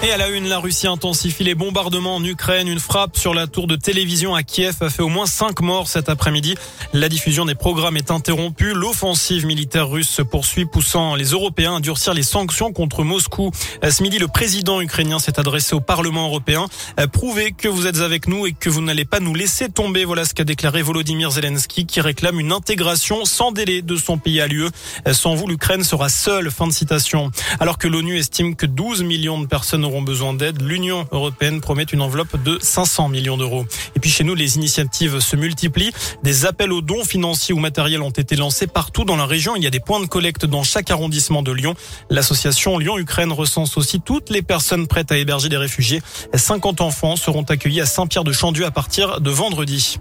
Et à la une, la Russie intensifie les bombardements en Ukraine. Une frappe sur la tour de télévision à Kiev a fait au moins cinq morts cet après-midi. La diffusion des programmes est interrompue. L'offensive militaire russe se poursuit, poussant les Européens à durcir les sanctions contre Moscou. Ce midi, le président ukrainien s'est adressé au Parlement européen. Prouvez que vous êtes avec nous et que vous n'allez pas nous laisser tomber. Voilà ce qu'a déclaré Volodymyr Zelensky, qui réclame une intégration sans délai de son pays à l'UE. Sans vous, l'Ukraine sera seule. Fin de citation. Alors que l'ONU estime que 12 millions de personnes auront besoin d'aide, l'Union européenne promet une enveloppe de 500 millions d'euros. Et puis chez nous, les initiatives se multiplient. Des appels aux dons financiers ou matériels ont été lancés partout dans la région. Il y a des points de collecte dans chaque arrondissement de Lyon. L'association Lyon-Ukraine recense aussi toutes les personnes prêtes à héberger des réfugiés. 50 enfants seront accueillis à Saint-Pierre-de-Chandieu à partir de vendredi.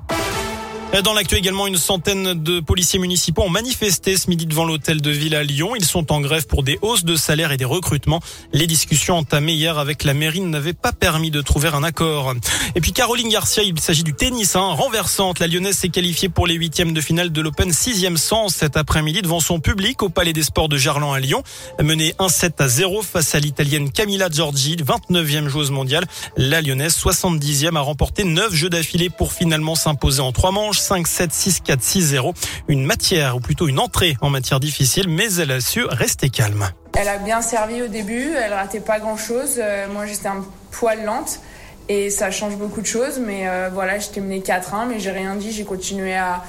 Dans l'actu également, une centaine de policiers municipaux ont manifesté ce midi devant l'hôtel de ville à Lyon. Ils sont en grève pour des hausses de salaire et des recrutements. Les discussions entamées hier avec la mairie n'avaient pas permis de trouver un accord. Et puis Caroline Garcia, il s'agit du tennis, hein, renversante. La Lyonnaise s'est qualifiée pour les huitièmes de finale de l'Open 6e sens cet après-midi devant son public au Palais des Sports de Gerland à Lyon. Menée 1-7 à 0 face à l'Italienne Camilla Giorgi, 29e joueuse mondiale. La Lyonnaise, 70e, a remporté 9 jeux d'affilée pour finalement s'imposer en trois manches. 5, 7, 6, 4, 6, 0. Une matière, ou plutôt une entrée en matière difficile, mais elle a su rester calme. Elle a bien servi au début, elle ratait pas grand chose. moi, j'étais un poil lente et ça change beaucoup de choses. Mais euh, voilà, j'étais menée 4-1, mais j'ai rien dit. J'ai continué à,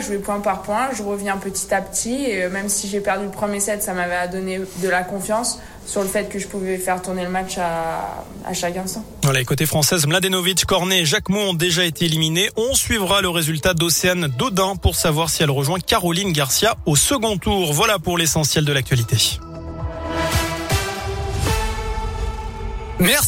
jouer point par point. Je reviens petit à petit. Et euh, même si j'ai perdu le premier set, ça m'avait donné de la confiance sur le fait que je pouvais faire tourner le match à, à chaque instant. Voilà, côté française, Mladenovic, Cornet et Jacques ont déjà été éliminés. On suivra le résultat d'Océane Dodin pour savoir si elle rejoint Caroline Garcia au second tour. Voilà pour l'essentiel de l'actualité. Merci.